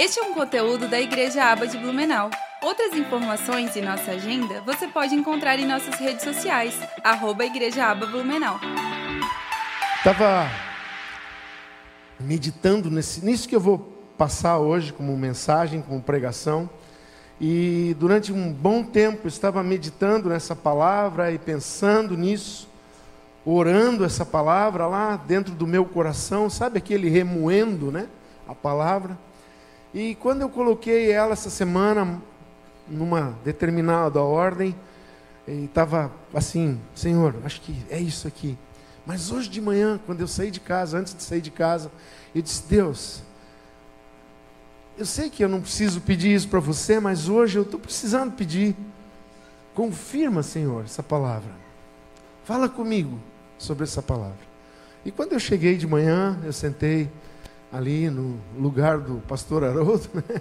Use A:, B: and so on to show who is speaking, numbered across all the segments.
A: Este é um conteúdo da Igreja Aba de Blumenau. Outras informações e nossa agenda você pode encontrar em nossas redes sociais, arroba Igreja Aba Blumenau.
B: Estava meditando nesse, nisso que eu vou passar hoje como mensagem, como pregação. E durante um bom tempo estava meditando nessa palavra e pensando nisso, orando essa palavra lá dentro do meu coração, sabe aquele remoendo, né? A palavra. E quando eu coloquei ela essa semana numa determinada ordem, e estava assim, Senhor, acho que é isso aqui. Mas hoje de manhã, quando eu saí de casa, antes de sair de casa, eu disse: Deus, eu sei que eu não preciso pedir isso para você, mas hoje eu estou precisando pedir. Confirma, Senhor, essa palavra. Fala comigo sobre essa palavra. E quando eu cheguei de manhã, eu sentei ali no lugar do pastor Haroldo, né?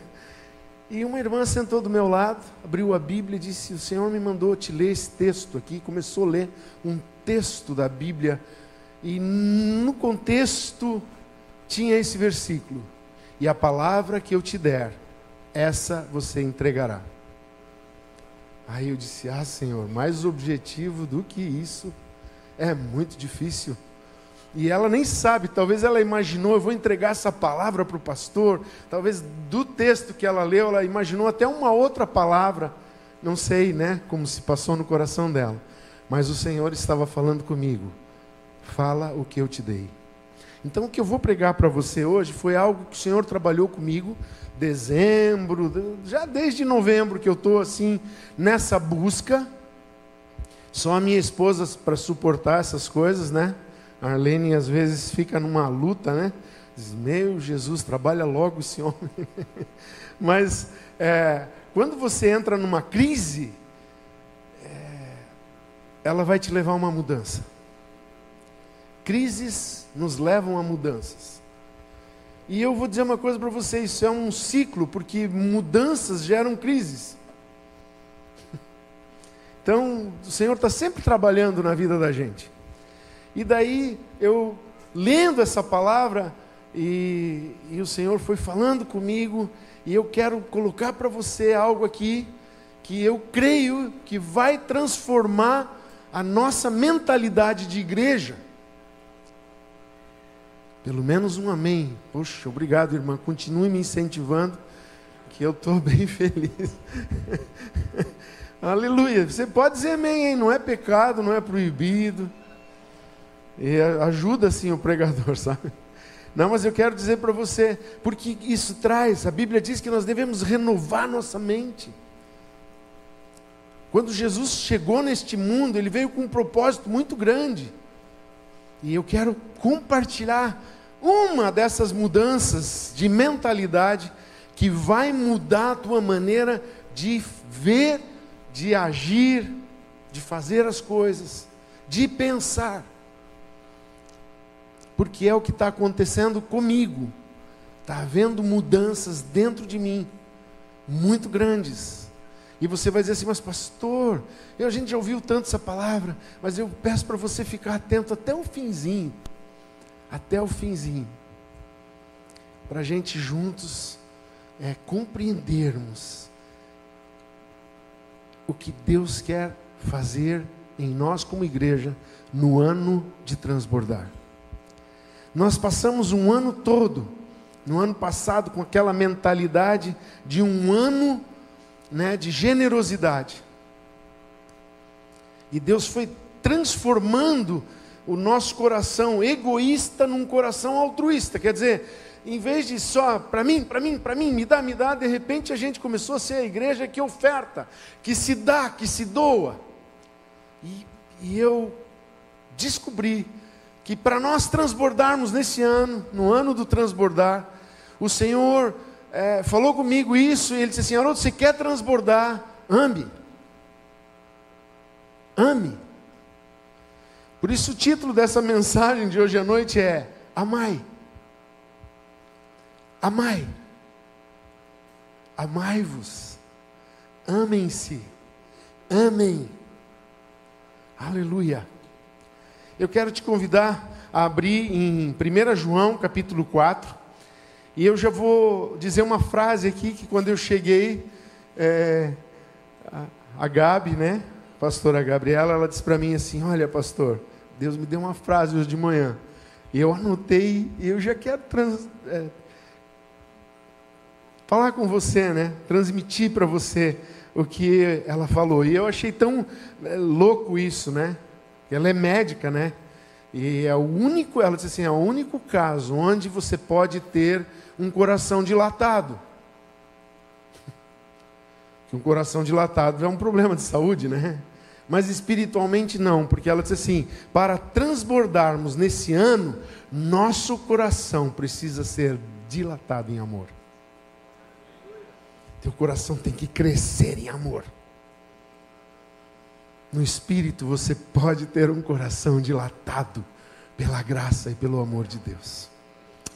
B: E uma irmã sentou do meu lado, abriu a Bíblia e disse: O Senhor me mandou te ler esse texto aqui. Começou a ler um texto da Bíblia. E no contexto tinha esse versículo: e a palavra que eu te der, essa você entregará. Aí eu disse: Ah, Senhor, mais objetivo do que isso é muito difícil. E ela nem sabe, talvez ela imaginou, eu vou entregar essa palavra para o pastor. Talvez do texto que ela leu, ela imaginou até uma outra palavra. Não sei, né, como se passou no coração dela. Mas o Senhor estava falando comigo. Fala o que eu te dei. Então, o que eu vou pregar para você hoje foi algo que o Senhor trabalhou comigo, dezembro, já desde novembro que eu estou assim, nessa busca. Só a minha esposa para suportar essas coisas, né? Arlene às vezes fica numa luta, né? Diz, meu Jesus, trabalha logo esse homem. Mas é, quando você entra numa crise, é, ela vai te levar a uma mudança. Crises nos levam a mudanças. E eu vou dizer uma coisa para vocês: isso é um ciclo, porque mudanças geram crises. Então, o Senhor está sempre trabalhando na vida da gente. E daí, eu lendo essa palavra, e, e o Senhor foi falando comigo, e eu quero colocar para você algo aqui, que eu creio que vai transformar a nossa mentalidade de igreja. Pelo menos um amém. Poxa, obrigado, irmã. Continue me incentivando, que eu estou bem feliz. Aleluia. Você pode dizer amém, hein? Não é pecado, não é proibido. E ajuda sim o pregador, sabe? Não, mas eu quero dizer para você, porque isso traz, a Bíblia diz que nós devemos renovar nossa mente. Quando Jesus chegou neste mundo, ele veio com um propósito muito grande. E eu quero compartilhar uma dessas mudanças de mentalidade que vai mudar a tua maneira de ver, de agir, de fazer as coisas, de pensar. Porque é o que está acontecendo comigo. Está havendo mudanças dentro de mim, muito grandes. E você vai dizer assim, mas pastor, eu, a gente já ouviu tanto essa palavra, mas eu peço para você ficar atento até o finzinho. Até o finzinho. Para a gente juntos é, compreendermos o que Deus quer fazer em nós como igreja no ano de transbordar. Nós passamos um ano todo, no ano passado, com aquela mentalidade de um ano né, de generosidade. E Deus foi transformando o nosso coração egoísta num coração altruísta. Quer dizer, em vez de só para mim, para mim, para mim, me dá, me dá, de repente a gente começou a ser a igreja que oferta, que se dá, que se doa. E, e eu descobri que para nós transbordarmos nesse ano, no ano do transbordar, o Senhor é, falou comigo isso, e ele disse assim: Haroldo, você quer transbordar? Ame. Ame. Por isso o título dessa mensagem de hoje à noite é Amai. Amai. Amai-vos. Amem-se. Amem. Aleluia. Eu quero te convidar a abrir em 1 João capítulo 4. E eu já vou dizer uma frase aqui que quando eu cheguei, é, a Gabi, né, pastora Gabriela, ela disse para mim assim: Olha, pastor, Deus me deu uma frase hoje de manhã. E eu anotei e eu já quero trans, é, falar com você, né? Transmitir para você o que ela falou. E eu achei tão é, louco isso, né? Ela é médica, né? E é o único, ela disse assim, é o único caso onde você pode ter um coração dilatado. Que um coração dilatado é um problema de saúde, né? Mas espiritualmente não, porque ela disse assim: para transbordarmos nesse ano, nosso coração precisa ser dilatado em amor. Teu coração tem que crescer em amor. No espírito você pode ter um coração dilatado pela graça e pelo amor de Deus.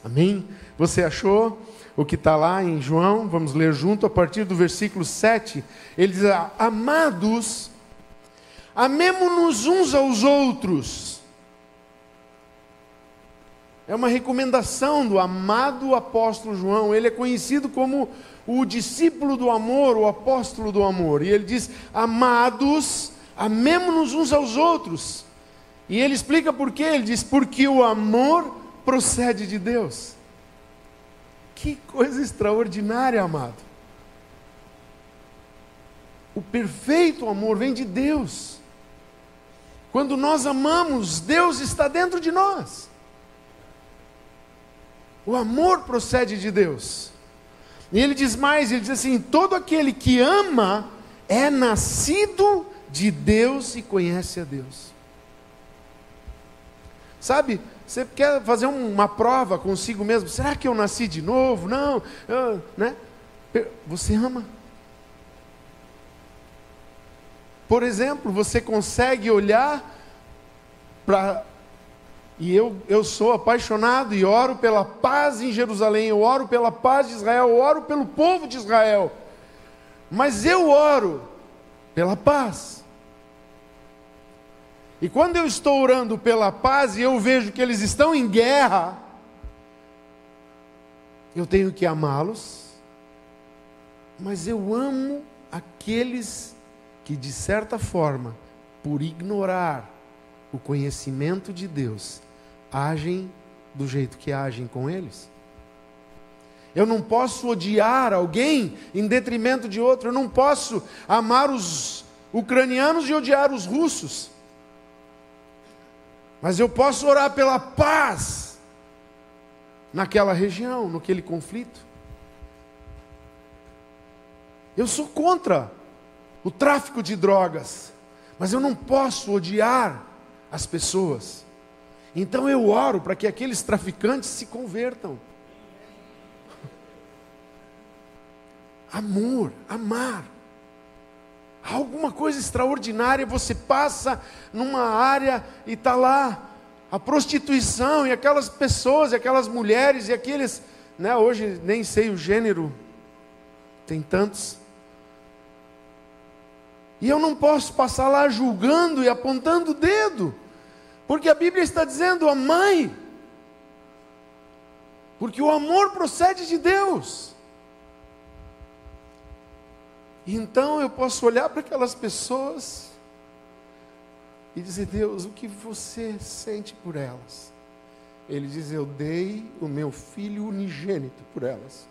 B: Amém? Você achou o que está lá em João? Vamos ler junto a partir do versículo 7. Ele diz: Amados, amemo-nos uns aos outros. É uma recomendação do amado apóstolo João. Ele é conhecido como o discípulo do amor, o apóstolo do amor. E ele diz: Amados, amemo-nos uns aos outros. E ele explica por quê. Ele diz: Porque o amor procede de Deus. Que coisa extraordinária, amado. O perfeito amor vem de Deus. Quando nós amamos, Deus está dentro de nós. O amor procede de Deus. E ele diz mais: ele diz assim: todo aquele que ama é nascido de Deus e conhece a Deus. Sabe, você quer fazer uma prova consigo mesmo? Será que eu nasci de novo? Não, eu, né? Você ama. Por exemplo, você consegue olhar para. E eu, eu sou apaixonado e oro pela paz em Jerusalém, eu oro pela paz de Israel, eu oro pelo povo de Israel. Mas eu oro pela paz. E quando eu estou orando pela paz e eu vejo que eles estão em guerra, eu tenho que amá-los, mas eu amo aqueles que, de certa forma, por ignorar o conhecimento de Deus, agem do jeito que agem com eles. Eu não posso odiar alguém em detrimento de outro, eu não posso amar os ucranianos e odiar os russos. Mas eu posso orar pela paz naquela região, naquele conflito. Eu sou contra o tráfico de drogas, mas eu não posso odiar as pessoas. Então eu oro para que aqueles traficantes se convertam. Amor, amar alguma coisa extraordinária, você passa numa área e está lá a prostituição e aquelas pessoas, e aquelas mulheres e aqueles, né, hoje nem sei o gênero, tem tantos. E eu não posso passar lá julgando e apontando o dedo, porque a Bíblia está dizendo: a mãe, porque o amor procede de Deus. Então eu posso olhar para aquelas pessoas e dizer: Deus, o que você sente por elas? Ele diz: Eu dei o meu filho unigênito por elas.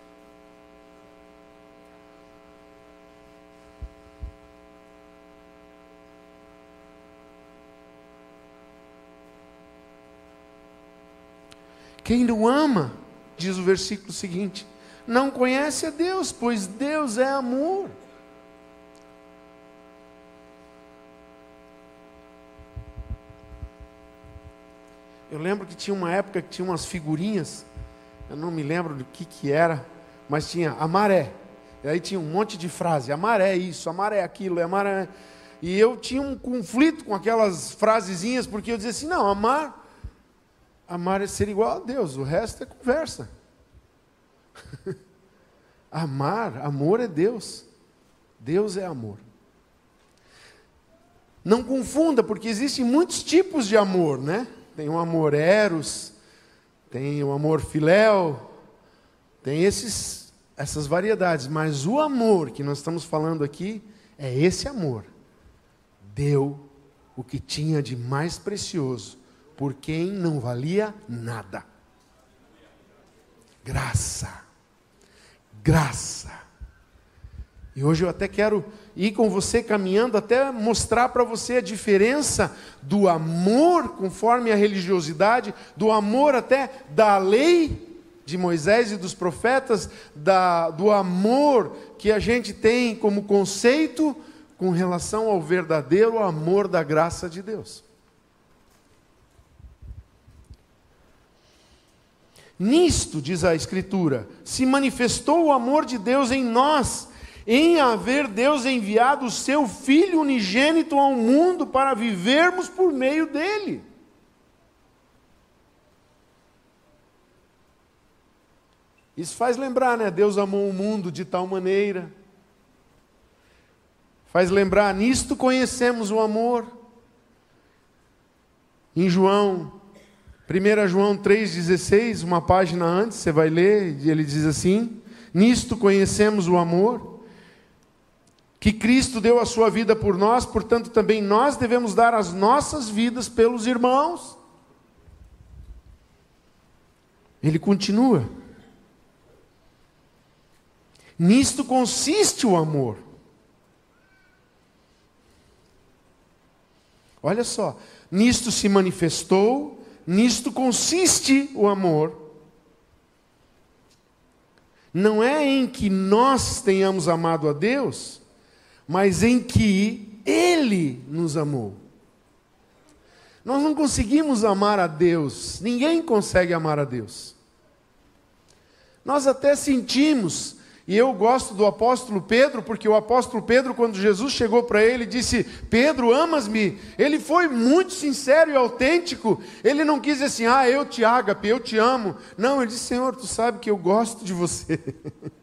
B: Quem não ama, diz o versículo seguinte, não conhece a Deus, pois Deus é amor. Eu lembro que tinha uma época que tinha umas figurinhas, eu não me lembro do que que era, mas tinha a maré. E aí tinha um monte de frase, a maré é isso, a maré é aquilo, a maré. E eu tinha um conflito com aquelas frasezinhas, porque eu dizia assim: não, amar, amar é ser igual a Deus, o resto é conversa. amar, amor é Deus. Deus é amor. Não confunda, porque existem muitos tipos de amor, né? Tem o amor eros, tem o amor filéu, Tem esses, essas variedades, mas o amor que nós estamos falando aqui é esse amor. Deu o que tinha de mais precioso por quem não valia nada. Graça. Graça. E hoje eu até quero ir com você caminhando até mostrar para você a diferença do amor conforme a religiosidade, do amor até da lei de Moisés e dos profetas, da, do amor que a gente tem como conceito com relação ao verdadeiro amor da graça de Deus. Nisto, diz a Escritura, se manifestou o amor de Deus em nós, em haver Deus enviado o seu Filho unigênito ao mundo para vivermos por meio dele. Isso faz lembrar, né? Deus amou o mundo de tal maneira. Faz lembrar, nisto conhecemos o amor. Em João 1 João 3,16, uma página antes, você vai ler, ele diz assim: Nisto conhecemos o amor, que Cristo deu a sua vida por nós, portanto também nós devemos dar as nossas vidas pelos irmãos. Ele continua. Nisto consiste o amor. Olha só, nisto se manifestou nisto consiste o amor. Não é em que nós tenhamos amado a Deus, mas em que Ele nos amou. Nós não conseguimos amar a Deus, ninguém consegue amar a Deus. Nós até sentimos e eu gosto do apóstolo Pedro, porque o apóstolo Pedro, quando Jesus chegou para ele, disse: Pedro, amas-me? Ele foi muito sincero e autêntico. Ele não quis dizer assim, ah, eu te ágape, eu te amo. Não, ele disse: Senhor, tu sabe que eu gosto de você.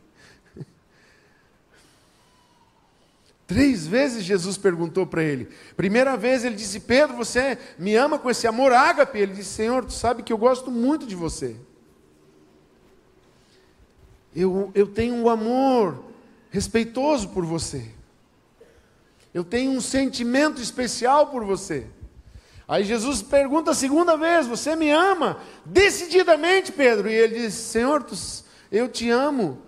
B: Três vezes Jesus perguntou para ele. Primeira vez ele disse: Pedro, você me ama com esse amor ágape? Ele disse: Senhor, tu sabe que eu gosto muito de você. Eu, eu tenho um amor respeitoso por você. Eu tenho um sentimento especial por você. Aí Jesus pergunta a segunda vez: Você me ama? Decididamente, Pedro. E ele diz: Senhor, eu te amo.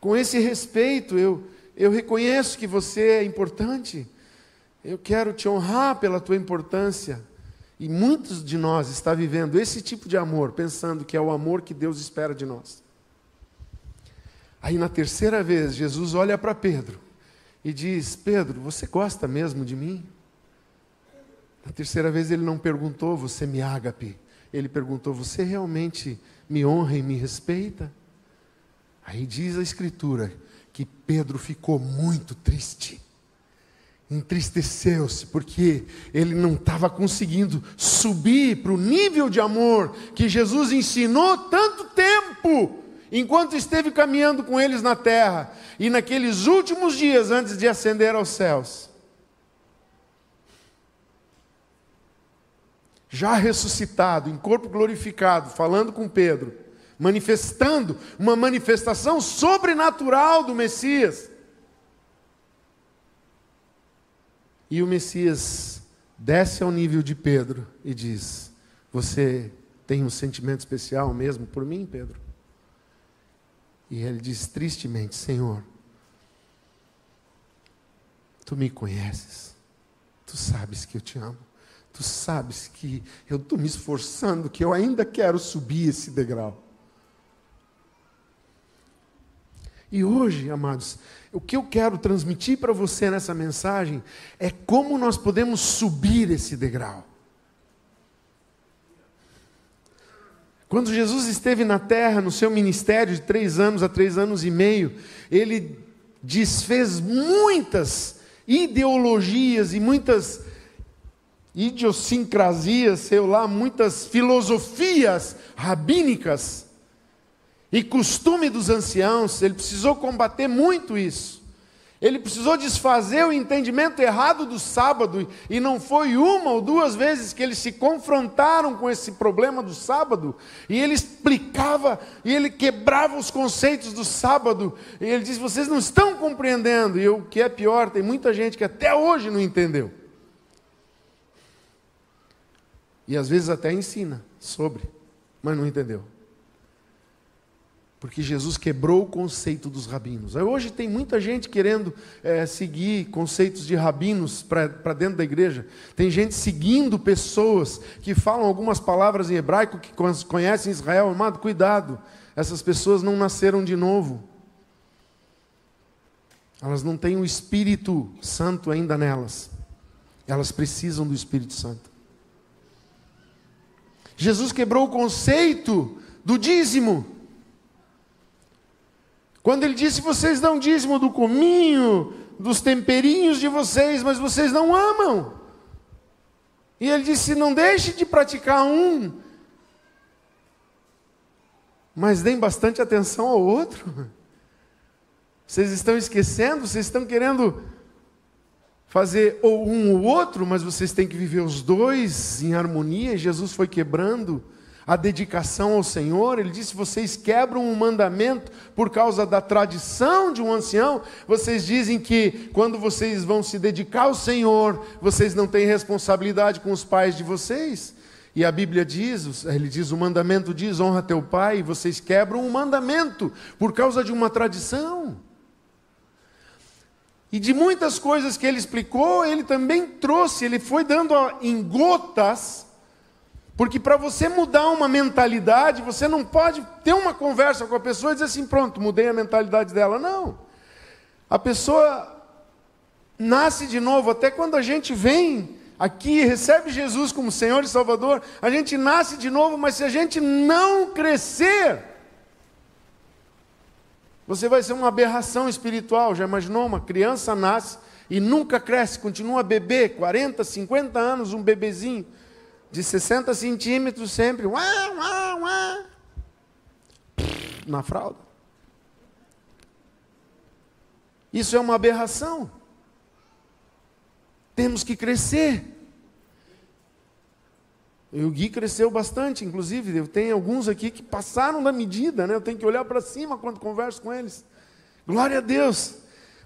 B: Com esse respeito, eu, eu reconheço que você é importante. Eu quero te honrar pela tua importância. E muitos de nós está vivendo esse tipo de amor, pensando que é o amor que Deus espera de nós. Aí na terceira vez, Jesus olha para Pedro e diz: Pedro, você gosta mesmo de mim? Na terceira vez ele não perguntou, você me ágape. Ele perguntou, você realmente me honra e me respeita? Aí diz a Escritura que Pedro ficou muito triste. Entristeceu-se, porque ele não estava conseguindo subir para o nível de amor que Jesus ensinou tanto tempo enquanto esteve caminhando com eles na terra e naqueles últimos dias antes de ascender aos céus. Já ressuscitado, em corpo glorificado, falando com Pedro, manifestando uma manifestação sobrenatural do Messias. E o Messias desce ao nível de Pedro e diz: Você tem um sentimento especial mesmo por mim, Pedro? E ele diz tristemente: Senhor, tu me conheces, tu sabes que eu te amo, tu sabes que eu estou me esforçando, que eu ainda quero subir esse degrau. E hoje, amados, o que eu quero transmitir para você nessa mensagem é como nós podemos subir esse degrau. Quando Jesus esteve na terra, no seu ministério de três anos a três anos e meio, ele desfez muitas ideologias e muitas idiosincrasias, sei lá, muitas filosofias rabínicas e costume dos anciãos, ele precisou combater muito isso. Ele precisou desfazer o entendimento errado do sábado, e não foi uma ou duas vezes que eles se confrontaram com esse problema do sábado, e ele explicava, e ele quebrava os conceitos do sábado, e ele disse: Vocês não estão compreendendo, e o que é pior, tem muita gente que até hoje não entendeu. E às vezes até ensina sobre, mas não entendeu. Porque Jesus quebrou o conceito dos rabinos. Hoje tem muita gente querendo é, seguir conceitos de rabinos para dentro da igreja. Tem gente seguindo pessoas que falam algumas palavras em hebraico, que conhecem Israel. Amado, cuidado. Essas pessoas não nasceram de novo. Elas não têm o Espírito Santo ainda nelas. Elas precisam do Espírito Santo. Jesus quebrou o conceito do dízimo. Quando ele disse: Vocês dão dízimo do cominho, dos temperinhos de vocês, mas vocês não amam. E ele disse: Não deixe de praticar um, mas deem bastante atenção ao outro. Vocês estão esquecendo, vocês estão querendo fazer ou um ou outro, mas vocês têm que viver os dois em harmonia. Jesus foi quebrando a dedicação ao Senhor. Ele disse: vocês quebram um mandamento por causa da tradição de um ancião. Vocês dizem que quando vocês vão se dedicar ao Senhor, vocês não têm responsabilidade com os pais de vocês. E a Bíblia diz, ele diz, o mandamento diz: honra teu pai, e vocês quebram um mandamento por causa de uma tradição. E de muitas coisas que ele explicou, ele também trouxe, ele foi dando em gotas porque para você mudar uma mentalidade, você não pode ter uma conversa com a pessoa e dizer assim: pronto, mudei a mentalidade dela. Não. A pessoa nasce de novo, até quando a gente vem aqui, recebe Jesus como Senhor e Salvador, a gente nasce de novo, mas se a gente não crescer, você vai ser uma aberração espiritual. Já imaginou? Uma criança nasce e nunca cresce, continua bebê, 40, 50 anos, um bebezinho de 60 centímetros sempre, uá, uá, uá, na fralda. Isso é uma aberração. Temos que crescer. E o Gui cresceu bastante, inclusive. Eu tenho alguns aqui que passaram da medida, né? Eu tenho que olhar para cima quando converso com eles. Glória a Deus.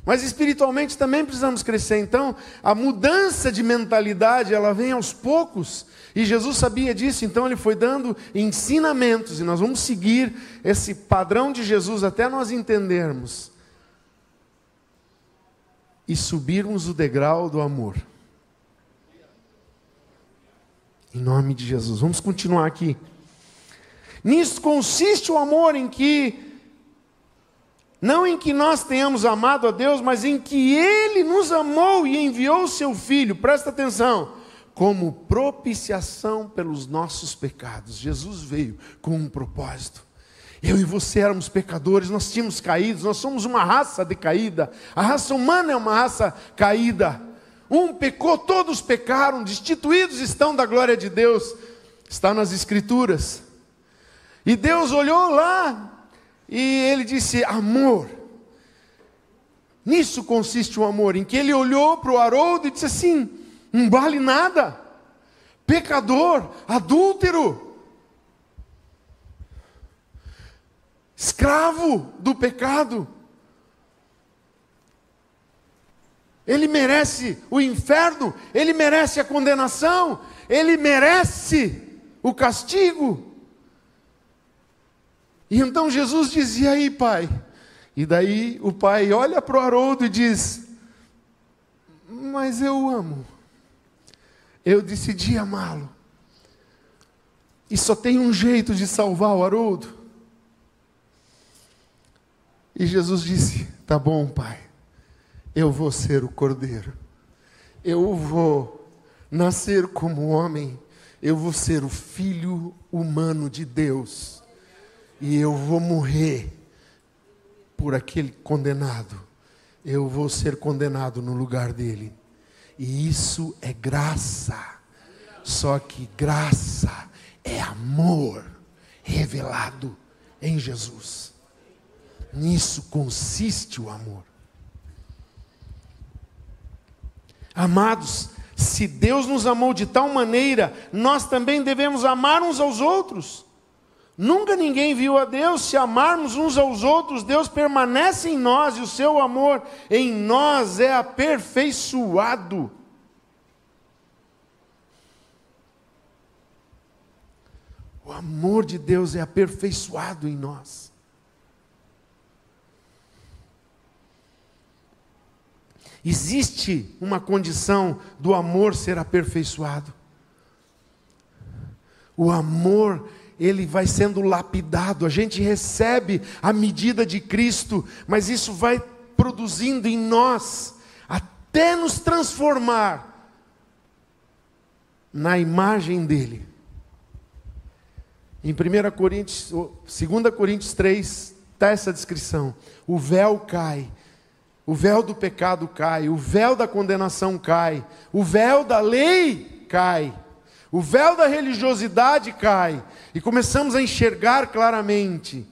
B: Mas espiritualmente também precisamos crescer. Então, a mudança de mentalidade, ela vem aos poucos. E Jesus sabia disso, então ele foi dando ensinamentos, e nós vamos seguir esse padrão de Jesus até nós entendermos e subirmos o degrau do amor. Em nome de Jesus. Vamos continuar aqui. Nisso consiste o amor em que não em que nós tenhamos amado a Deus, mas em que Ele nos amou e enviou o seu Filho, presta atenção, como propiciação pelos nossos pecados. Jesus veio com um propósito. Eu e você éramos pecadores, nós tínhamos caído, nós somos uma raça decaída. A raça humana é uma raça caída. Um pecou, todos pecaram, destituídos estão da glória de Deus. Está nas Escrituras. E Deus olhou lá e ele disse: amor. Nisso consiste o amor, em que ele olhou para o Haroldo e disse assim: não vale nada, pecador, adúltero, escravo do pecado. Ele merece o inferno, ele merece a condenação, ele merece o castigo. E então Jesus dizia aí, pai. E daí o pai olha para o Haroldo e diz: Mas eu amo. Eu decidi amá-lo. E só tem um jeito de salvar o Haroldo. E Jesus disse: Tá bom, pai. Eu vou ser o cordeiro. Eu vou nascer como homem. Eu vou ser o filho humano de Deus e eu vou morrer por aquele condenado. Eu vou ser condenado no lugar dele. E isso é graça. Só que graça é amor revelado em Jesus. Nisso consiste o amor. Amados, se Deus nos amou de tal maneira, nós também devemos amar uns aos outros. Nunca ninguém viu a Deus, se amarmos uns aos outros, Deus permanece em nós e o seu amor em nós é aperfeiçoado. O amor de Deus é aperfeiçoado em nós. Existe uma condição do amor ser aperfeiçoado. O amor ele vai sendo lapidado, a gente recebe a medida de Cristo, mas isso vai produzindo em nós, até nos transformar na imagem dele. Em 1 Coríntios, 2 Coríntios 3, está essa descrição: o véu cai, o véu do pecado cai, o véu da condenação cai, o véu da lei cai. O véu da religiosidade cai e começamos a enxergar claramente,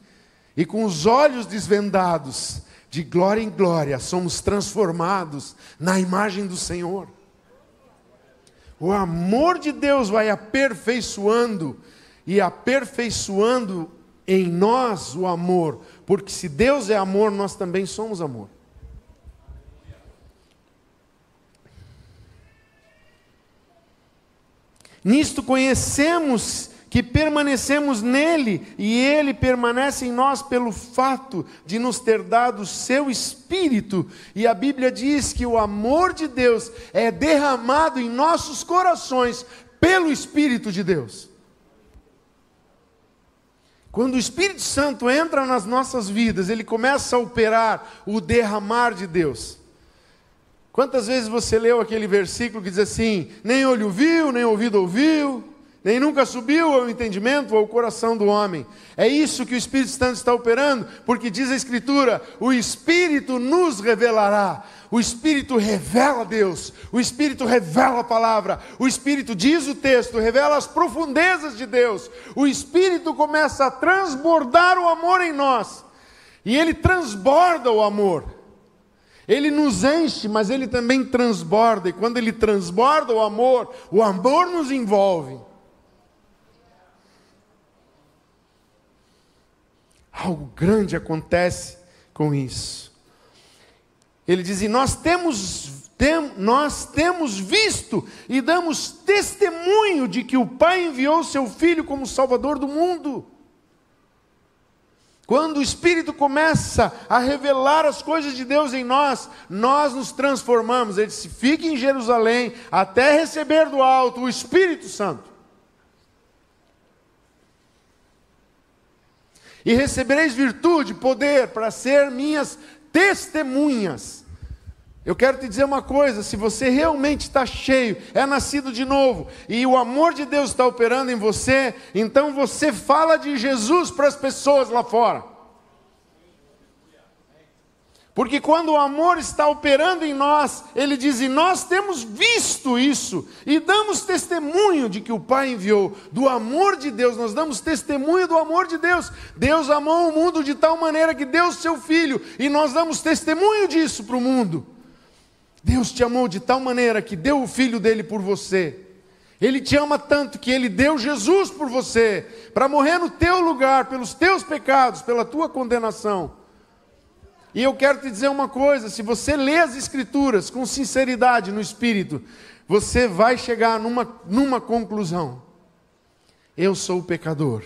B: e com os olhos desvendados, de glória em glória, somos transformados na imagem do Senhor. O amor de Deus vai aperfeiçoando e aperfeiçoando em nós o amor, porque se Deus é amor, nós também somos amor. Nisto conhecemos que permanecemos nele e ele permanece em nós pelo fato de nos ter dado o seu espírito. E a Bíblia diz que o amor de Deus é derramado em nossos corações pelo Espírito de Deus. Quando o Espírito Santo entra nas nossas vidas, ele começa a operar o derramar de Deus. Quantas vezes você leu aquele versículo que diz assim: nem olho viu, nem ouvido ouviu, nem nunca subiu ao entendimento ou ao coração do homem. É isso que o Espírito Santo está operando, porque diz a Escritura: o Espírito nos revelará. O Espírito revela Deus, o Espírito revela a palavra, o Espírito, diz o texto, revela as profundezas de Deus. O Espírito começa a transbordar o amor em nós, e ele transborda o amor. Ele nos enche, mas ele também transborda, e quando ele transborda o amor, o amor nos envolve. Algo grande acontece com isso. Ele diz: e nós temos, tem, nós temos visto e damos testemunho de que o Pai enviou seu Filho como Salvador do mundo. Quando o Espírito começa a revelar as coisas de Deus em nós, nós nos transformamos. Ele disse: fique em Jerusalém até receber do alto o Espírito Santo. E recebereis virtude, poder, para ser minhas testemunhas eu quero te dizer uma coisa: se você realmente está cheio, é nascido de novo, e o amor de Deus está operando em você, então você fala de Jesus para as pessoas lá fora. Porque quando o amor está operando em nós, ele diz: e nós temos visto isso, e damos testemunho de que o Pai enviou, do amor de Deus, nós damos testemunho do amor de Deus. Deus amou o mundo de tal maneira que deu o seu Filho, e nós damos testemunho disso para o mundo. Deus te amou de tal maneira que deu o filho dele por você. Ele te ama tanto que ele deu Jesus por você, para morrer no teu lugar, pelos teus pecados, pela tua condenação. E eu quero te dizer uma coisa: se você lê as Escrituras com sinceridade no espírito, você vai chegar numa, numa conclusão: eu sou o pecador.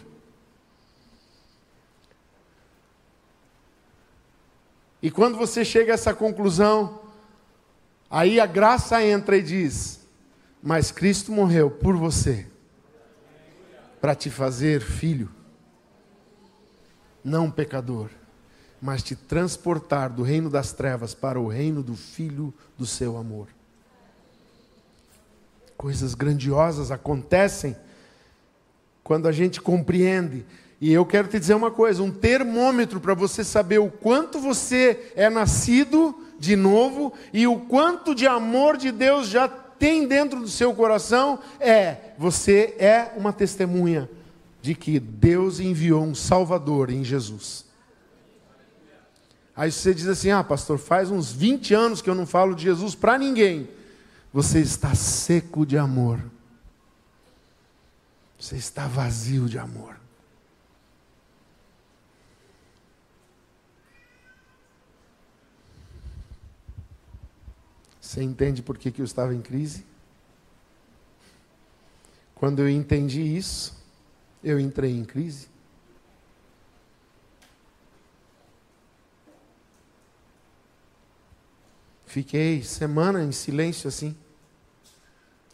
B: E quando você chega a essa conclusão, Aí a graça entra e diz: Mas Cristo morreu por você, para te fazer filho, não pecador, mas te transportar do reino das trevas para o reino do Filho do seu amor. Coisas grandiosas acontecem quando a gente compreende. E eu quero te dizer uma coisa: um termômetro para você saber o quanto você é nascido de novo e o quanto de amor de Deus já tem dentro do seu coração é: você é uma testemunha de que Deus enviou um Salvador em Jesus. Aí você diz assim: ah, pastor, faz uns 20 anos que eu não falo de Jesus para ninguém. você está seco de amor. Você está vazio de amor. Você entende por que, que eu estava em crise? Quando eu entendi isso, eu entrei em crise. Fiquei semana em silêncio assim,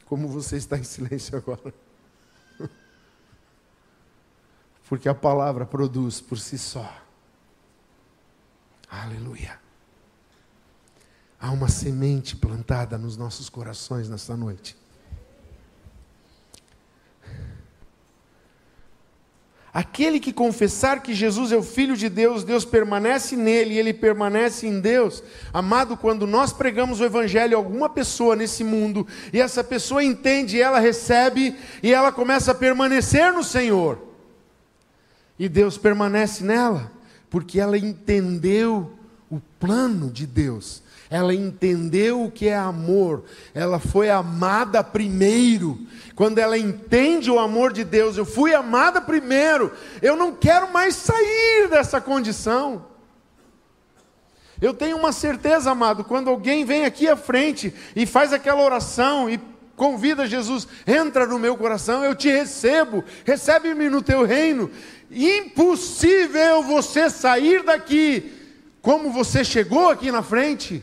B: como você está em silêncio agora. Porque a palavra produz por si só. Aleluia. Há uma semente plantada nos nossos corações nesta noite. Aquele que confessar que Jesus é o Filho de Deus, Deus permanece nele e ele permanece em Deus. Amado, quando nós pregamos o Evangelho a alguma pessoa nesse mundo, e essa pessoa entende, ela recebe e ela começa a permanecer no Senhor, e Deus permanece nela, porque ela entendeu o plano de Deus ela entendeu o que é amor, ela foi amada primeiro. Quando ela entende o amor de Deus, eu fui amada primeiro, eu não quero mais sair dessa condição. Eu tenho uma certeza, amado, quando alguém vem aqui à frente e faz aquela oração e convida Jesus, entra no meu coração, eu te recebo, recebe-me no teu reino. Impossível você sair daqui como você chegou aqui na frente.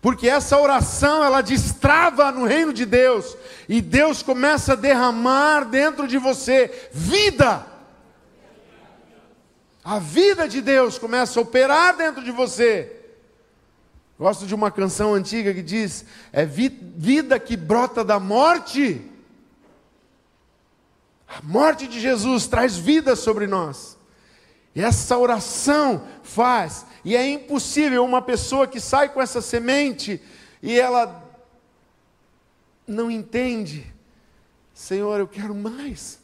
B: Porque essa oração ela destrava no reino de Deus e Deus começa a derramar dentro de você vida. A vida de Deus começa a operar dentro de você. Gosto de uma canção antiga que diz: É vida que brota da morte. A morte de Jesus traz vida sobre nós. E essa oração faz e é impossível uma pessoa que sai com essa semente e ela não entende. Senhor, eu quero mais.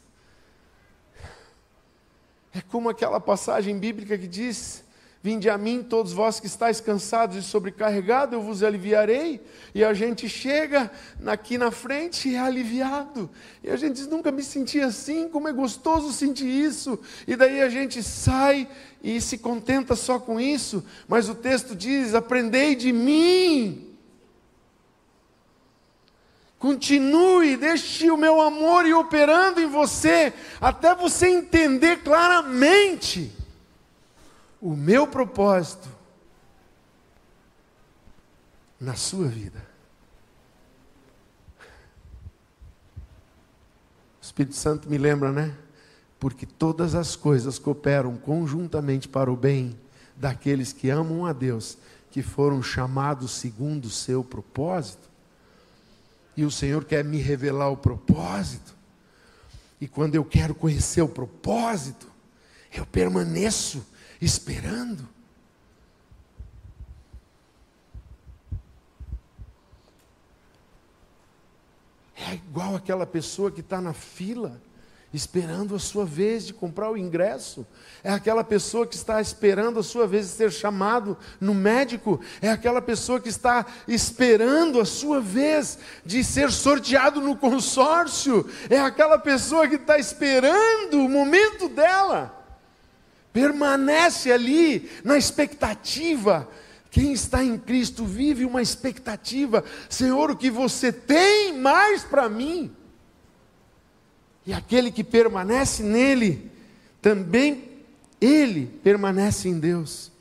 B: É como aquela passagem bíblica que diz: Vinde a mim, todos vós que estáis cansados e sobrecarregados, eu vos aliviarei. E a gente chega aqui na frente e é aliviado. E a gente diz: Nunca me senti assim, como é gostoso sentir isso. E daí a gente sai e se contenta só com isso. Mas o texto diz: Aprendei de mim. Continue, deixe o meu amor ir operando em você, até você entender claramente o meu propósito na sua vida. O Espírito Santo me lembra, né? Porque todas as coisas cooperam conjuntamente para o bem daqueles que amam a Deus, que foram chamados segundo o seu propósito. E o Senhor quer me revelar o propósito. E quando eu quero conhecer o propósito, eu permaneço esperando. É igual aquela pessoa que está na fila, esperando a sua vez de comprar o ingresso. É aquela pessoa que está esperando a sua vez de ser chamado no médico. É aquela pessoa que está esperando a sua vez de ser sorteado no consórcio. É aquela pessoa que está esperando o momento dela permanece ali na expectativa. Quem está em Cristo vive uma expectativa, Senhor, o que você tem mais para mim. E aquele que permanece nele, também ele permanece em Deus.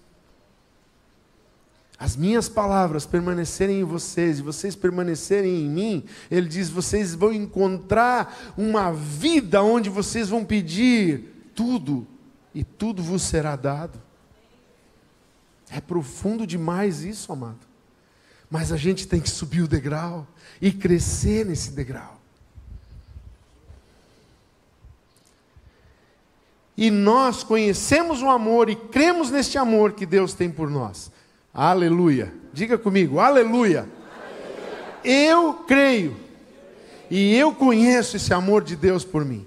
B: As minhas palavras permanecerem em vocês e vocês permanecerem em mim, ele diz: vocês vão encontrar uma vida onde vocês vão pedir tudo e tudo vos será dado. É profundo demais isso, amado. Mas a gente tem que subir o degrau e crescer nesse degrau. E nós conhecemos o amor e cremos neste amor que Deus tem por nós. Aleluia. Diga comigo, aleluia. aleluia. Eu creio. E eu conheço esse amor de Deus por mim.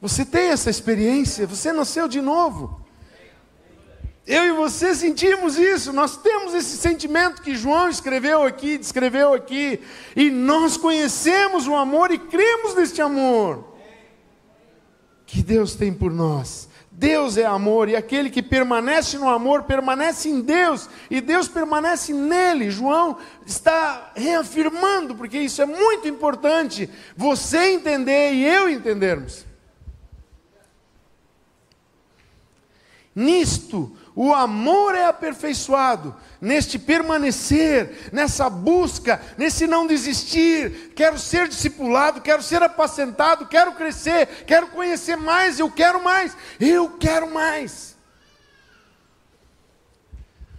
B: Você tem essa experiência, você nasceu de novo. Eu e você sentimos isso, nós temos esse sentimento que João escreveu aqui, descreveu aqui, e nós conhecemos o amor e cremos neste amor que Deus tem por nós. Deus é amor e aquele que permanece no amor permanece em Deus e Deus permanece nele. João está reafirmando, porque isso é muito importante, você entender e eu entendermos. Nisto, o amor é aperfeiçoado, neste permanecer, nessa busca, nesse não desistir. Quero ser discipulado, quero ser apacentado, quero crescer, quero conhecer mais, eu quero mais, eu quero mais.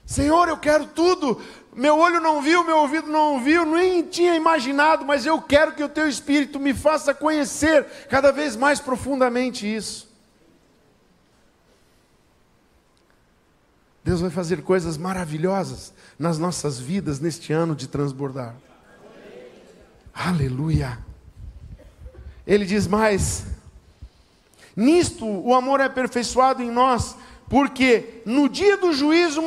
B: Senhor, eu quero tudo. Meu olho não viu, meu ouvido não ouviu, nem tinha imaginado, mas eu quero que o teu espírito me faça conhecer cada vez mais profundamente isso. Deus vai fazer coisas maravilhosas nas nossas vidas neste ano de transbordar. Aleluia. Ele diz mais: Nisto o amor é aperfeiçoado em nós, porque no dia do juízo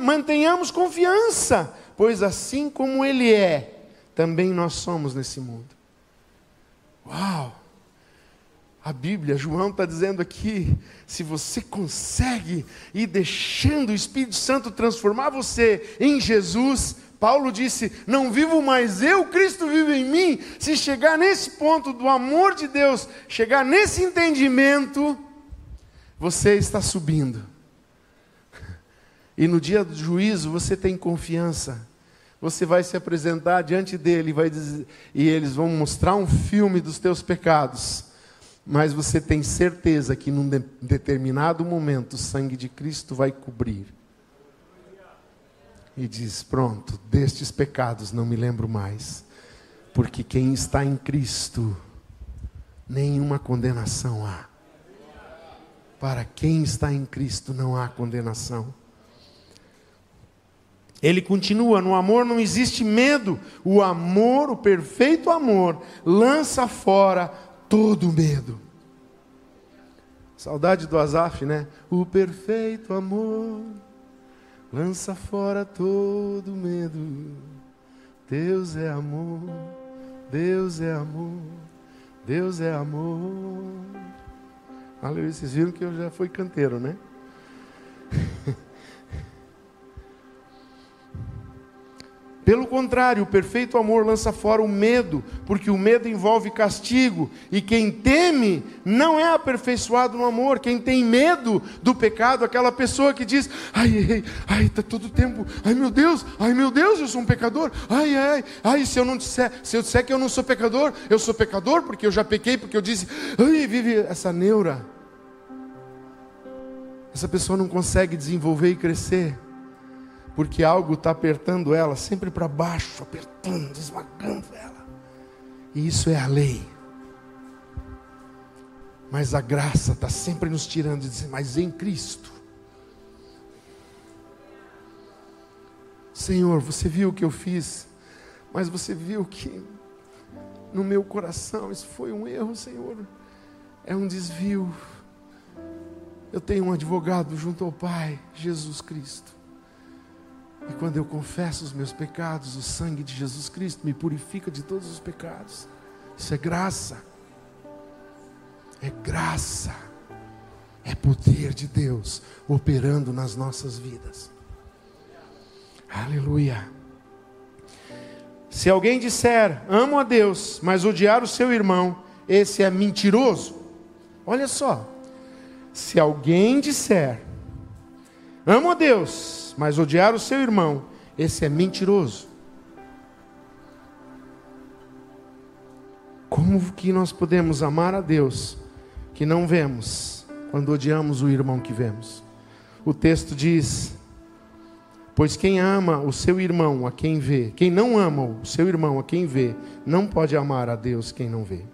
B: mantenhamos confiança, pois assim como Ele é, também nós somos nesse mundo. Uau! A Bíblia, João está dizendo aqui: se você consegue ir deixando o Espírito Santo transformar você em Jesus, Paulo disse: Não vivo mais eu, Cristo vive em mim. Se chegar nesse ponto do amor de Deus, chegar nesse entendimento, você está subindo. E no dia do juízo você tem confiança. Você vai se apresentar diante dele vai dizer, e eles vão mostrar um filme dos teus pecados mas você tem certeza que num de determinado momento o sangue de Cristo vai cobrir. E diz: Pronto, destes pecados não me lembro mais, porque quem está em Cristo, nenhuma condenação há. Para quem está em Cristo não há condenação. Ele continua: no amor não existe medo, o amor, o perfeito amor, lança fora todo medo. Saudade do Azaf, né? O perfeito amor lança fora todo medo. Deus é amor, Deus é amor, Deus é amor. Aleluia, vocês viram que eu já fui canteiro, né? Pelo contrário, o perfeito amor lança fora o medo, porque o medo envolve castigo, e quem teme não é aperfeiçoado no amor. Quem tem medo do pecado, aquela pessoa que diz: ai, ai, ai, está todo tempo, ai meu Deus, ai meu Deus, eu sou um pecador, ai, ai, ai, se eu não disser, se eu disser que eu não sou pecador, eu sou pecador porque eu já pequei, porque eu disse, ai, vive essa neura. Essa pessoa não consegue desenvolver e crescer porque algo está apertando ela sempre para baixo, apertando, esmagando ela. E isso é a lei. Mas a graça está sempre nos tirando e dizendo, mas em Cristo. Senhor, você viu o que eu fiz, mas você viu que no meu coração isso foi um erro, Senhor. É um desvio. Eu tenho um advogado junto ao Pai, Jesus Cristo. E quando eu confesso os meus pecados, o sangue de Jesus Cristo me purifica de todos os pecados. Isso é graça. É graça. É poder de Deus operando nas nossas vidas. Aleluia. Se alguém disser, amo a Deus, mas odiar o seu irmão, esse é mentiroso. Olha só. Se alguém disser, amo a Deus, mas odiar o seu irmão, esse é mentiroso. Como que nós podemos amar a Deus que não vemos quando odiamos o irmão que vemos? O texto diz: Pois quem ama o seu irmão a quem vê, quem não ama o seu irmão a quem vê, não pode amar a Deus quem não vê.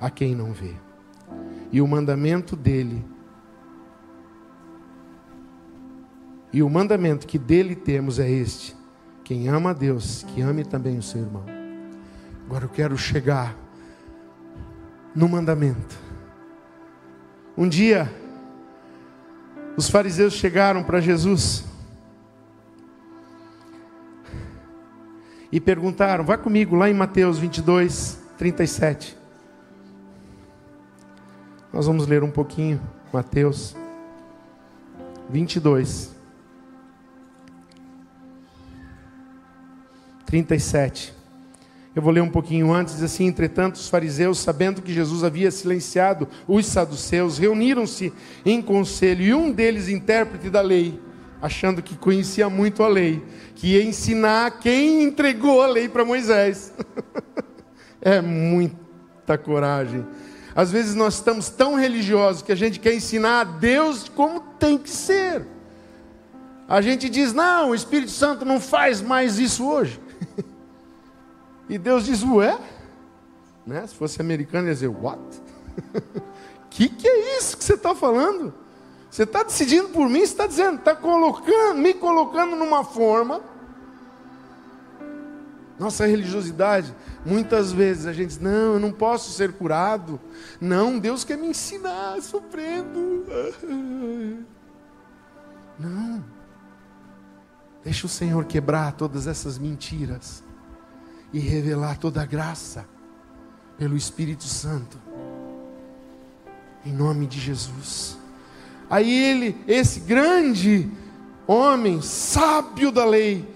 B: A quem não vê. E o mandamento dele E o mandamento que dele temos é este: quem ama a Deus, que ame também o seu irmão. Agora eu quero chegar no mandamento. Um dia, Os fariseus chegaram para Jesus e perguntaram: Vá comigo lá em Mateus 22, 37. Nós vamos ler um pouquinho, Mateus 22, 37. Eu vou ler um pouquinho antes, diz assim: Entretanto, os fariseus, sabendo que Jesus havia silenciado os saduceus, reuniram-se em conselho, e um deles, intérprete da lei, achando que conhecia muito a lei, que ia ensinar quem entregou a lei para Moisés. é muita coragem. Às vezes nós estamos tão religiosos que a gente quer ensinar a Deus como tem que ser. A gente diz: não, o Espírito Santo não faz mais isso hoje. E Deus diz: ué? Né? Se fosse americano, ia dizer: what? que que é isso que você está falando? Você está decidindo por mim, você está dizendo, está colocando, me colocando numa forma. Nossa religiosidade, muitas vezes a gente diz, não, eu não posso ser curado. Não, Deus quer me ensinar, sofrendo. Não. Deixa o Senhor quebrar todas essas mentiras e revelar toda a graça pelo Espírito Santo. Em nome de Jesus. Aí ele, esse grande homem, sábio da lei,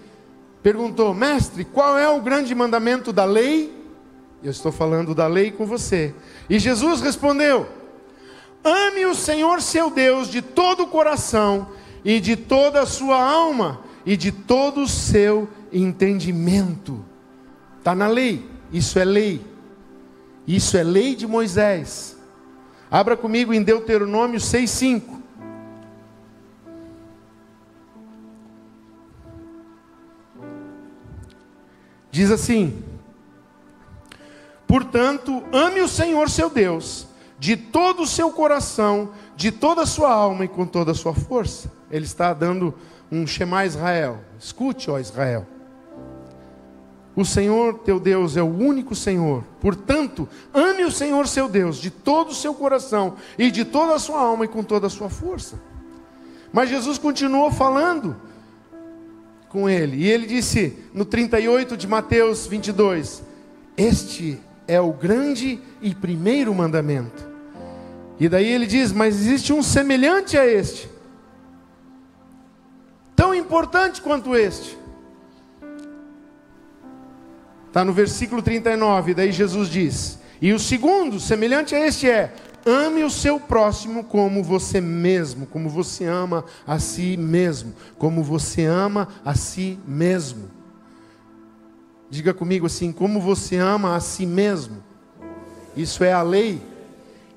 B: perguntou: Mestre, qual é o grande mandamento da lei? Eu estou falando da lei com você. E Jesus respondeu: Ame o Senhor seu Deus de todo o coração, e de toda a sua alma, e de todo o seu entendimento. Está na lei, isso é lei. Isso é lei de Moisés. Abra comigo em Deuteronômio 6,5. Diz assim: Portanto, ame o Senhor seu Deus de todo o seu coração, de toda a sua alma e com toda a sua força. Ele está dando um Shema Israel. Escute, ó Israel. O Senhor teu Deus é o único Senhor. Portanto, ame o Senhor seu Deus de todo o seu coração e de toda a sua alma e com toda a sua força. Mas Jesus continuou falando com ele. E ele disse no 38 de Mateus 22: Este é o grande e primeiro mandamento. E daí ele diz: Mas existe um semelhante a este, tão importante quanto este. Está no versículo 39, daí Jesus diz: E o segundo, semelhante a este, é: Ame o seu próximo como você mesmo, como você ama a si mesmo, como você ama a si mesmo. Diga comigo assim: como você ama a si mesmo. Isso é a lei.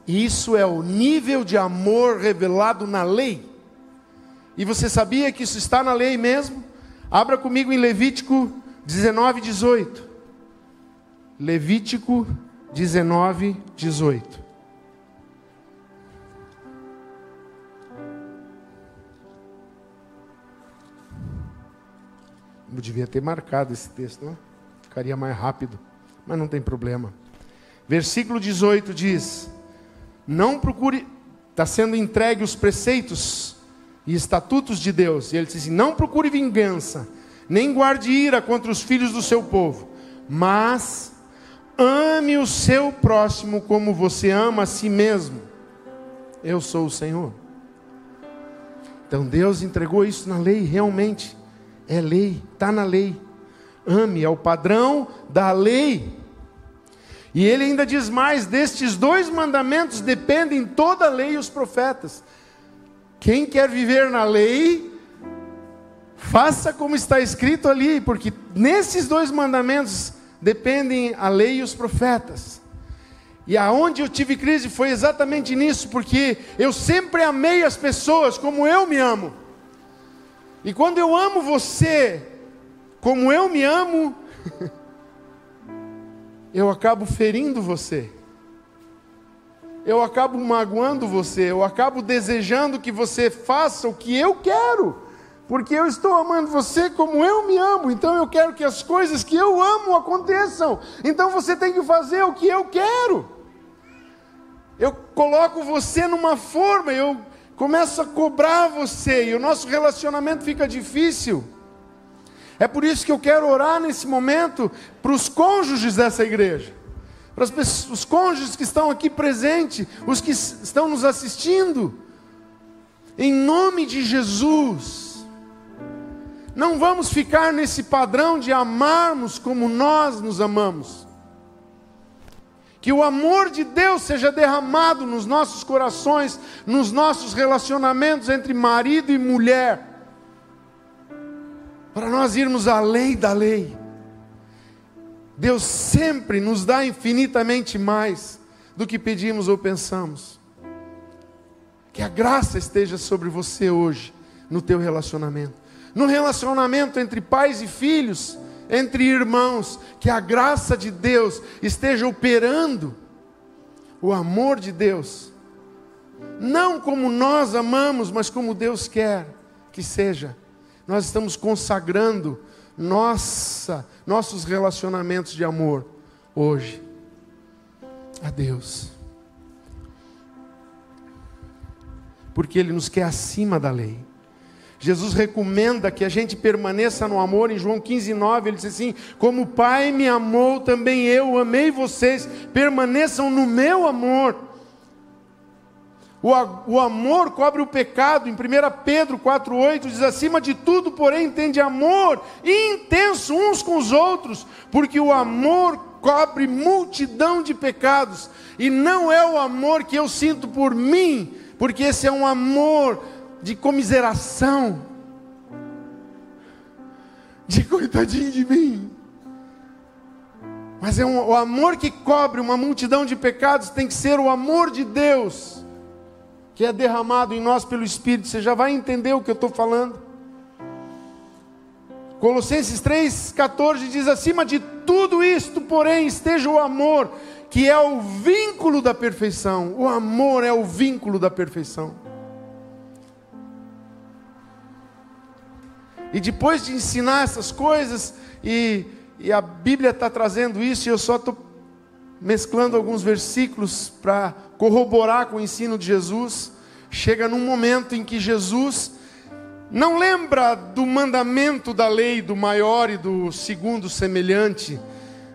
B: Isso é o nível de amor revelado na lei. E você sabia que isso está na lei mesmo? Abra comigo em Levítico 19, 18. Levítico 19, 18. Eu devia ter marcado esse texto, não? Ficaria mais rápido, mas não tem problema. Versículo 18 diz: Não procure, está sendo entregue os preceitos e estatutos de Deus. E ele diz assim: Não procure vingança, nem guarde ira contra os filhos do seu povo, mas ame o seu próximo como você ama a si mesmo. Eu sou o Senhor. Então Deus entregou isso na lei realmente. É lei, está na lei. Ame, é o padrão da lei. E ele ainda diz mais: destes dois mandamentos dependem toda a lei e os profetas. Quem quer viver na lei, faça como está escrito ali, porque nesses dois mandamentos dependem a lei e os profetas. E aonde eu tive crise foi exatamente nisso, porque eu sempre amei as pessoas como eu me amo. E quando eu amo você como eu me amo, eu acabo ferindo você. Eu acabo magoando você, eu acabo desejando que você faça o que eu quero, porque eu estou amando você como eu me amo, então eu quero que as coisas que eu amo aconteçam. Então você tem que fazer o que eu quero. Eu coloco você numa forma, eu começam a cobrar você e o nosso relacionamento fica difícil. É por isso que eu quero orar nesse momento para os cônjuges dessa igreja, para os cônjuges que estão aqui presentes, os que estão nos assistindo. Em nome de Jesus, não vamos ficar nesse padrão de amarmos como nós nos amamos. Que o amor de Deus seja derramado nos nossos corações, nos nossos relacionamentos entre marido e mulher para nós irmos além da lei. Deus sempre nos dá infinitamente mais do que pedimos ou pensamos. Que a graça esteja sobre você hoje, no teu relacionamento. No relacionamento entre pais e filhos, entre irmãos, que a graça de Deus esteja operando o amor de Deus. Não como nós amamos, mas como Deus quer que seja nós estamos consagrando nossa, nossos relacionamentos de amor hoje a Deus. Porque Ele nos quer acima da lei. Jesus recomenda que a gente permaneça no amor, em João 15, 9, ele diz assim: Como o Pai me amou, também eu amei vocês, permaneçam no meu amor. O, amor cobre o pecado. Em 1 Pedro 4,8 diz: acima de tudo, porém, entende amor intenso uns com os outros, porque o amor cobre multidão de pecados, e não é o amor que eu sinto por mim, porque esse é um amor de comiseração, de coitadinho de mim. Mas é um, o amor que cobre uma multidão de pecados tem que ser o amor de Deus que é derramado em nós pelo Espírito, você já vai entender o que eu estou falando. Colossenses 3,14 diz: acima de tudo isto, porém, esteja o amor, que é o vínculo da perfeição. O amor é o vínculo da perfeição. E depois de ensinar essas coisas, e, e a Bíblia está trazendo isso, e eu só estou mesclando alguns versículos para corroborar com o ensino de Jesus, chega num momento em que Jesus não lembra do mandamento da lei do maior e do segundo semelhante,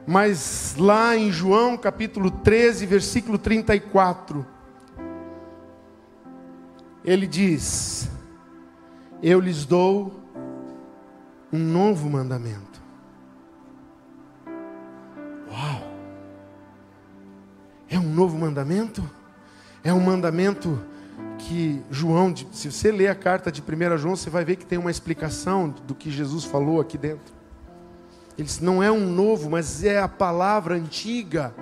B: mas lá em João capítulo 13, versículo 34, ele diz: Eu lhes dou um novo mandamento. Uau! É um novo mandamento? É um mandamento que João, se você ler a carta de 1 João, você vai ver que tem uma explicação do que Jesus falou aqui dentro. Ele disse, não é um novo, mas é a palavra antiga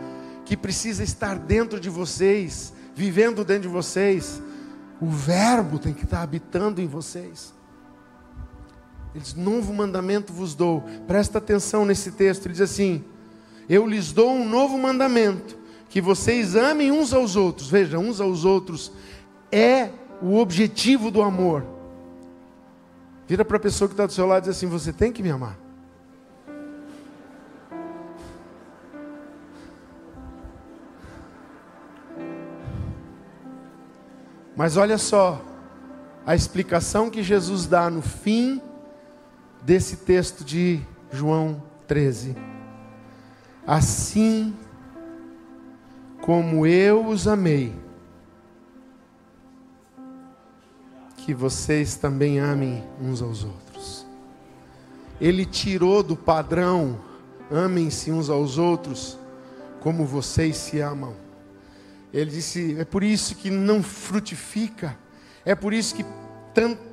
B: que precisa estar dentro de vocês, vivendo dentro de vocês. O verbo tem que estar habitando em vocês. Ele diz, novo mandamento vos dou. Presta atenção nesse texto. Ele diz assim: Eu lhes dou um novo mandamento que vocês amem uns aos outros. Veja, uns aos outros é o objetivo do amor. Vira para a pessoa que está do seu lado e diz assim: Você tem que me amar. Mas olha só, a explicação que Jesus dá no fim desse texto de João 13. Assim como eu os amei, que vocês também amem uns aos outros. Ele tirou do padrão, amem-se uns aos outros, como vocês se amam. Ele disse: é por isso que não frutifica, é por isso que tanto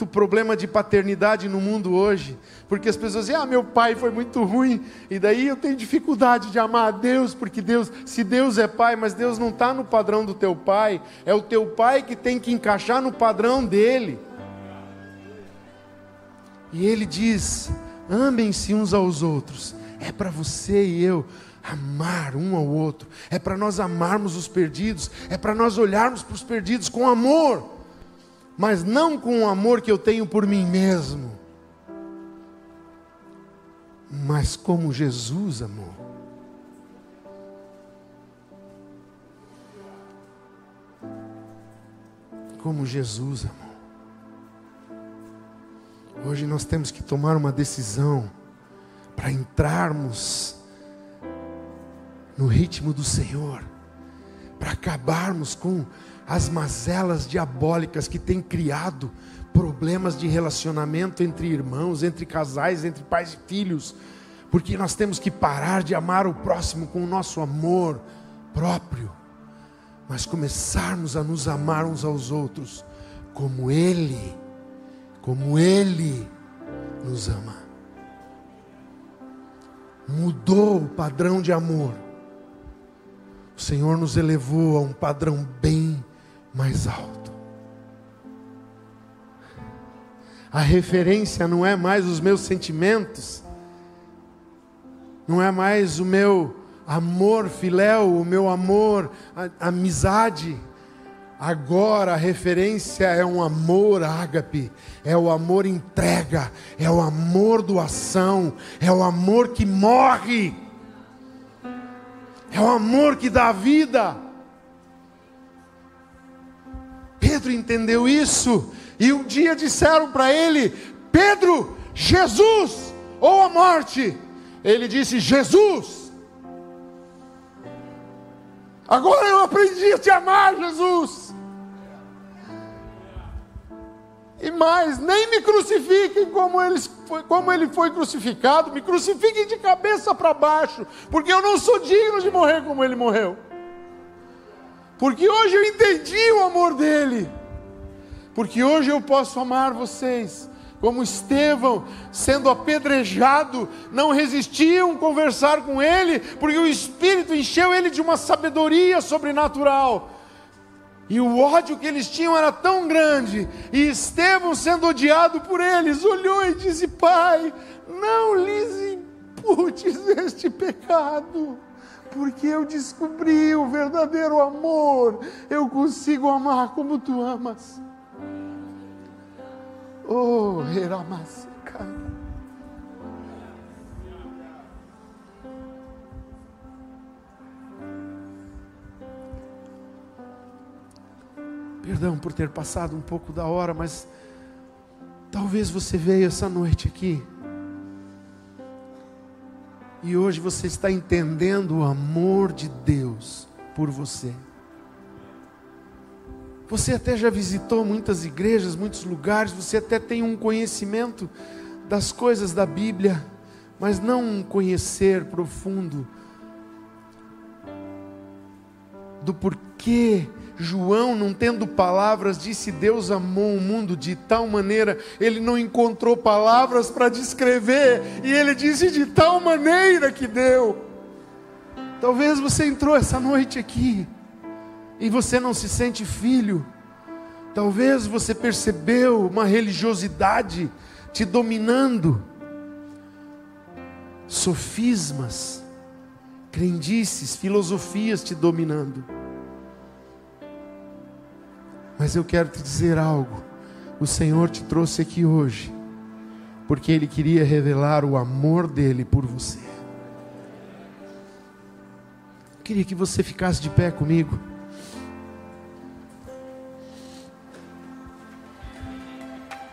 B: muito problema de paternidade no mundo hoje, porque as pessoas dizem: "Ah, meu pai foi muito ruim", e daí eu tenho dificuldade de amar a Deus, porque Deus, se Deus é pai, mas Deus não está no padrão do teu pai, é o teu pai que tem que encaixar no padrão dele. E ele diz: amem-se uns aos outros. É para você e eu amar um ao outro. É para nós amarmos os perdidos. É para nós olharmos para os perdidos com amor mas não com o amor que eu tenho por mim mesmo, mas como Jesus amou. como Jesus amou. Hoje nós temos que tomar uma decisão para entrarmos no ritmo do Senhor, para acabarmos com as mazelas diabólicas que têm criado problemas de relacionamento entre irmãos, entre casais, entre pais e filhos, porque nós temos que parar de amar o próximo com o nosso amor próprio, mas começarmos a nos amar uns aos outros como Ele, como Ele nos ama. Mudou o padrão de amor. O Senhor nos elevou a um padrão bem mais alto. A referência não é mais os meus sentimentos, não é mais o meu amor filéu, o meu amor, a, amizade. Agora a referência é um amor ágape, é o amor entrega, é o amor doação, é o amor que morre, é o amor que dá vida. Pedro entendeu isso, e um dia disseram para ele: Pedro, Jesus ou a morte? Ele disse: Jesus. Agora eu aprendi a te amar, Jesus. E mais, nem me crucifiquem como, eles, como ele foi crucificado, me crucifiquem de cabeça para baixo, porque eu não sou digno de morrer como ele morreu. Porque hoje eu entendi o amor dele. Porque hoje eu posso amar vocês. Como Estevão, sendo apedrejado, não resistiam conversar com ele, porque o Espírito encheu ele de uma sabedoria sobrenatural. E o ódio que eles tinham era tão grande, e Estevão, sendo odiado por eles, olhou e disse: Pai, não lhes imputes este pecado porque eu descobri o verdadeiro amor, eu consigo amar como tu amas. Oh, Heramaseka. Perdão por ter passado um pouco da hora, mas talvez você veio essa noite aqui e hoje você está entendendo o amor de Deus por você. Você até já visitou muitas igrejas, muitos lugares, você até tem um conhecimento das coisas da Bíblia, mas não um conhecer profundo do porquê João, não tendo palavras, disse: Deus amou o mundo de tal maneira, ele não encontrou palavras para descrever, e ele disse: de tal maneira que deu. Talvez você entrou essa noite aqui e você não se sente filho, talvez você percebeu uma religiosidade te dominando, sofismas, crendices, filosofias te dominando. Mas eu quero te dizer algo. O Senhor te trouxe aqui hoje, porque Ele queria revelar o amor dele por você. Eu queria que você ficasse de pé comigo.